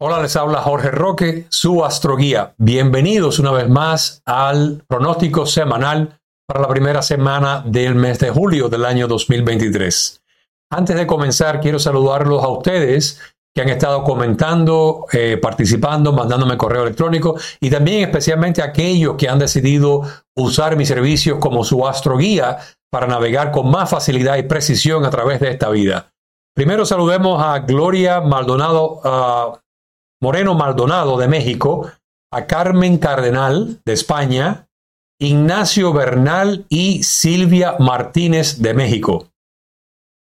Hola, les habla Jorge Roque, su astroguía. Bienvenidos una vez más al pronóstico semanal para la primera semana del mes de julio del año 2023. Antes de comenzar, quiero saludarlos a ustedes que han estado comentando, eh, participando, mandándome correo electrónico y también especialmente a aquellos que han decidido usar mis servicios como su astroguía para navegar con más facilidad y precisión a través de esta vida. Primero saludemos a Gloria Maldonado, uh, Moreno Maldonado de México, a Carmen Cardenal de España, Ignacio Bernal y Silvia Martínez de México.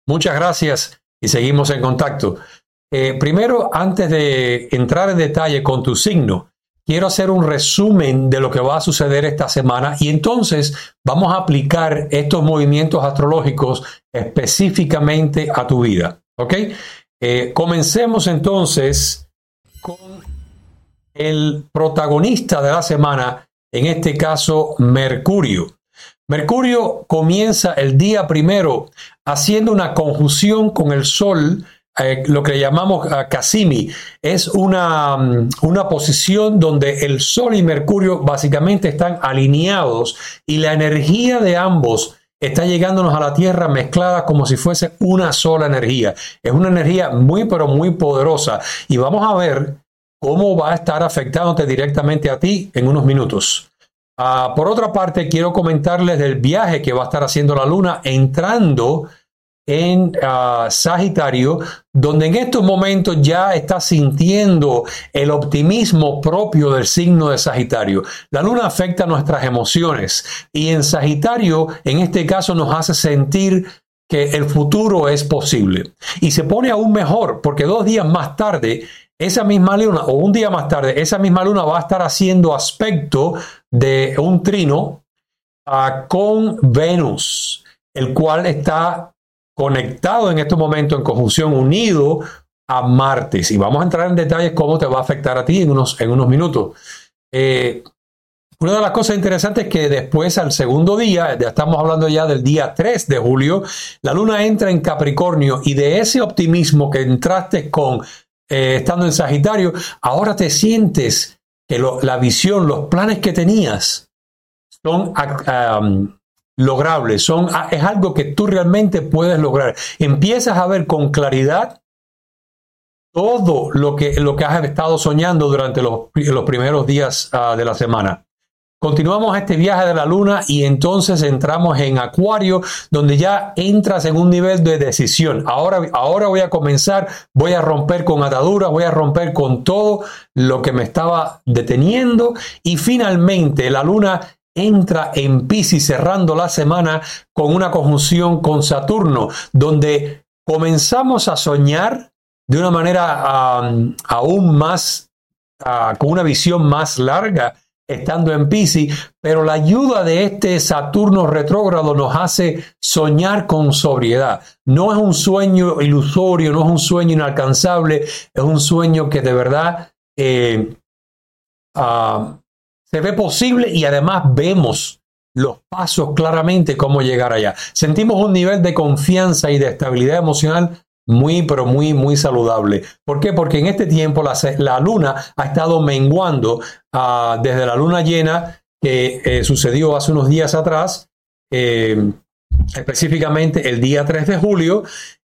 Muchas gracias y seguimos en contacto. Eh, primero, antes de entrar en detalle con tu signo, quiero hacer un resumen de lo que va a suceder esta semana y entonces vamos a aplicar estos movimientos astrológicos específicamente a tu vida. ¿Ok? Eh, comencemos entonces con el protagonista de la semana, en este caso Mercurio. Mercurio comienza el día primero haciendo una conjunción con el Sol, eh, lo que llamamos uh, Cassimi. Es una, mm, una posición donde el Sol y Mercurio básicamente están alineados y la energía de ambos está llegándonos a la Tierra mezclada como si fuese una sola energía. Es una energía muy, pero muy poderosa. Y vamos a ver cómo va a estar afectándote directamente a ti en unos minutos. Ah, por otra parte, quiero comentarles del viaje que va a estar haciendo la Luna entrando en ah, Sagitario, donde en estos momentos ya está sintiendo el optimismo propio del signo de Sagitario. La luna afecta nuestras emociones y en Sagitario, en este caso, nos hace sentir que el futuro es posible. Y se pone aún mejor porque dos días más tarde, esa misma luna, o un día más tarde, esa misma luna va a estar haciendo aspecto de un trino ah, con Venus, el cual está conectado en este momento en conjunción unido a Martes. Y vamos a entrar en detalles cómo te va a afectar a ti en unos, en unos minutos. Eh, una de las cosas interesantes es que después, al segundo día, ya estamos hablando ya del día 3 de julio, la luna entra en Capricornio y de ese optimismo que entraste con eh, estando en Sagitario, ahora te sientes que la visión, los planes que tenías son logrables, son, ah, es algo que tú realmente puedes lograr. Empiezas a ver con claridad todo lo que, lo que has estado soñando durante los, los primeros días uh, de la semana. Continuamos este viaje de la luna y entonces entramos en Acuario, donde ya entras en un nivel de decisión. Ahora, ahora voy a comenzar, voy a romper con ataduras, voy a romper con todo lo que me estaba deteniendo y finalmente la luna entra en Pisces cerrando la semana con una conjunción con Saturno, donde comenzamos a soñar de una manera aún más, ah, con una visión más larga estando en Pisces, pero la ayuda de este Saturno retrógrado nos hace soñar con sobriedad. No es un sueño ilusorio, no es un sueño inalcanzable, es un sueño que de verdad eh, ah, se ve posible y además vemos los pasos claramente cómo llegar allá. Sentimos un nivel de confianza y de estabilidad emocional muy, pero muy, muy saludable. ¿Por qué? Porque en este tiempo la, luna ha estado menguando ah, desde la luna llena que eh, sucedió hace unos días atrás, eh, específicamente el día 3 de julio,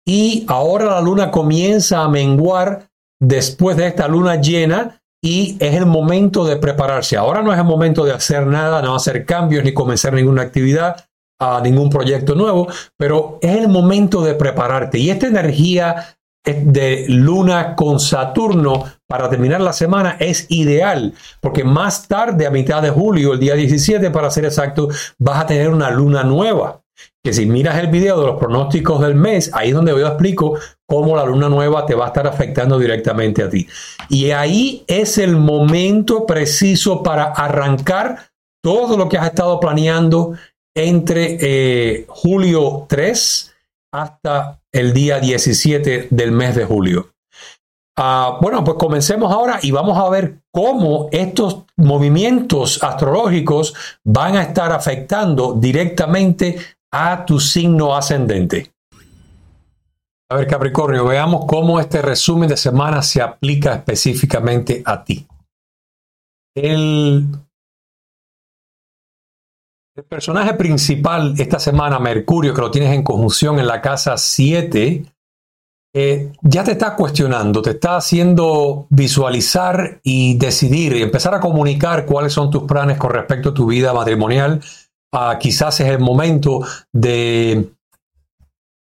y ahora la luna comienza a menguar después de esta luna llena y es el momento de prepararse. Ahora no es el momento de hacer nada, no hacer cambios ni comenzar ninguna actividad, a ningún proyecto nuevo, pero es el momento de prepararte. Y esta energía de luna con Saturno para terminar la semana es ideal, porque más tarde, a mitad de julio, el día 17 para ser exacto, vas a tener una luna nueva que si miras el video de los pronósticos del mes, ahí es donde yo explico cómo la luna nueva te va a estar afectando directamente a ti. Y ahí es el momento preciso para arrancar todo lo que has estado planeando entre eh, julio 3 hasta el día 17 del mes de julio. Ah, bueno, pues comencemos ahora y vamos a ver cómo estos movimientos astrológicos van a estar afectando directamente a tu signo ascendente. A ver, Capricornio, veamos cómo este resumen de semana se aplica específicamente a ti. El, personaje principal esta semana, Mercurio, que lo tienes en conjunción en la casa 7, eh, ya te está cuestionando, te está haciendo visualizar y decidir y empezar a comunicar cuáles son tus planes con respecto a tu vida matrimonial. Ah, quizás es el momento de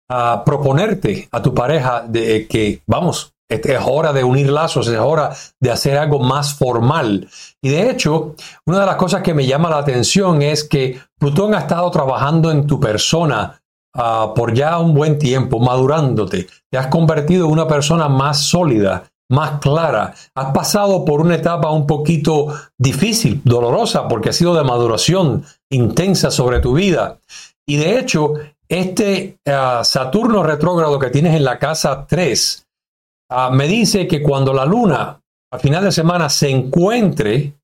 ah, proponerte a tu pareja de que, vamos, es hora de unir lazos, es hora de hacer algo más formal. Y de hecho, una de las cosas que me llama la atención es que Plutón ha estado trabajando en tu persona Ah, por ya un buen tiempo, madurándote, te has convertido en una persona más sólida, más clara. Has pasado por una etapa un poquito difícil, dolorosa, porque ha sido de maduración intensa sobre tu vida. Y de hecho, este ah, Saturno retrógrado que tienes en la casa 3 ah, me dice que cuando la luna a final de semana se encuentre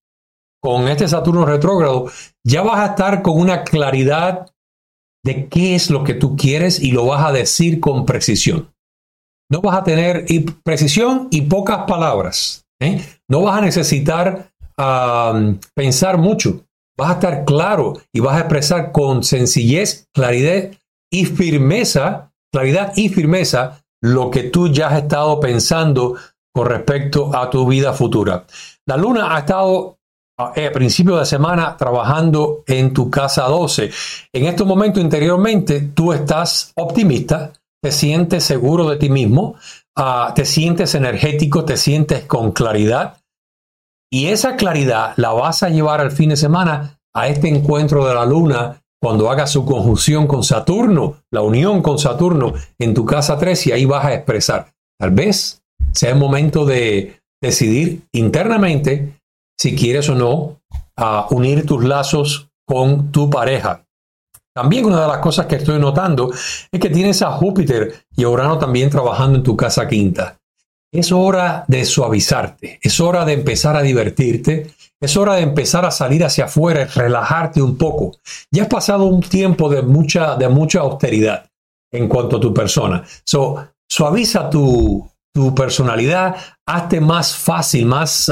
con este Saturno retrógrado, ya vas a estar con una claridad de qué es lo que tú quieres y lo vas a decir con precisión. No vas a tener precisión y pocas palabras. ¿eh? No vas a necesitar pensar mucho. Vas a estar claro y vas a expresar con sencillez, claridad y firmeza, claridad y firmeza lo que tú ya has estado pensando con respecto a tu vida futura. La luna ha estado a principio de semana trabajando en tu casa 12. En estos momentos interiormente tú estás optimista, te sientes seguro de ti mismo, ah, te sientes energético, te sientes con claridad y esa claridad la vas a llevar al fin de semana a este encuentro de la luna cuando haga su conjunción con Saturno, la unión con Saturno en tu casa 3 y ahí vas a expresar. Tal vez sea el momento de decidir internamente si quieres o no unir tus lazos con tu pareja. También una de las cosas que estoy notando es que tienes a Júpiter y a Urano también trabajando en tu casa quinta. Es hora de suavizarte, es hora de empezar a divertirte, es hora de empezar a salir hacia afuera y relajarte un poco. Ya has pasado un tiempo de mucha, de mucha austeridad en cuanto a tu persona. So, suaviza tu, tu personalidad, hazte más fácil, más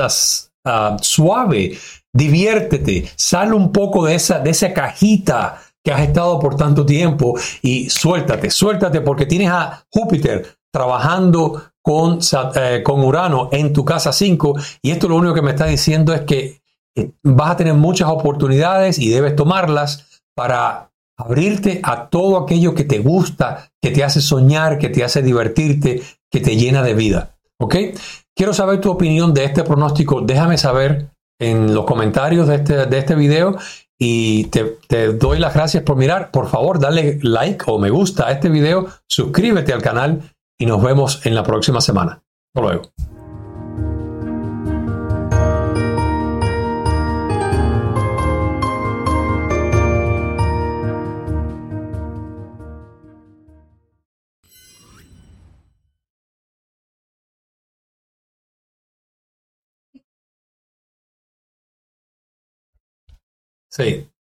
Ah, suave, diviértete, sal un poco de esa, de esa cajita que has estado por tanto tiempo y suéltate, suéltate porque tienes a Júpiter trabajando con, eh, con Urano en tu casa 5 y esto lo único que me está diciendo es que eh, vas a tener muchas oportunidades y debes tomarlas para abrirte a todo aquello que te gusta, que te hace soñar, que te hace divertirte, que te llena de vida. ¿Ok? Quiero saber tu opinión de este pronóstico. Déjame saber en los comentarios de este, de este video y te, te, doy las gracias por mirar. Por favor, dale like o me gusta a este video, suscríbete al canal y nos vemos en la próxima semana. Hasta luego. Sí.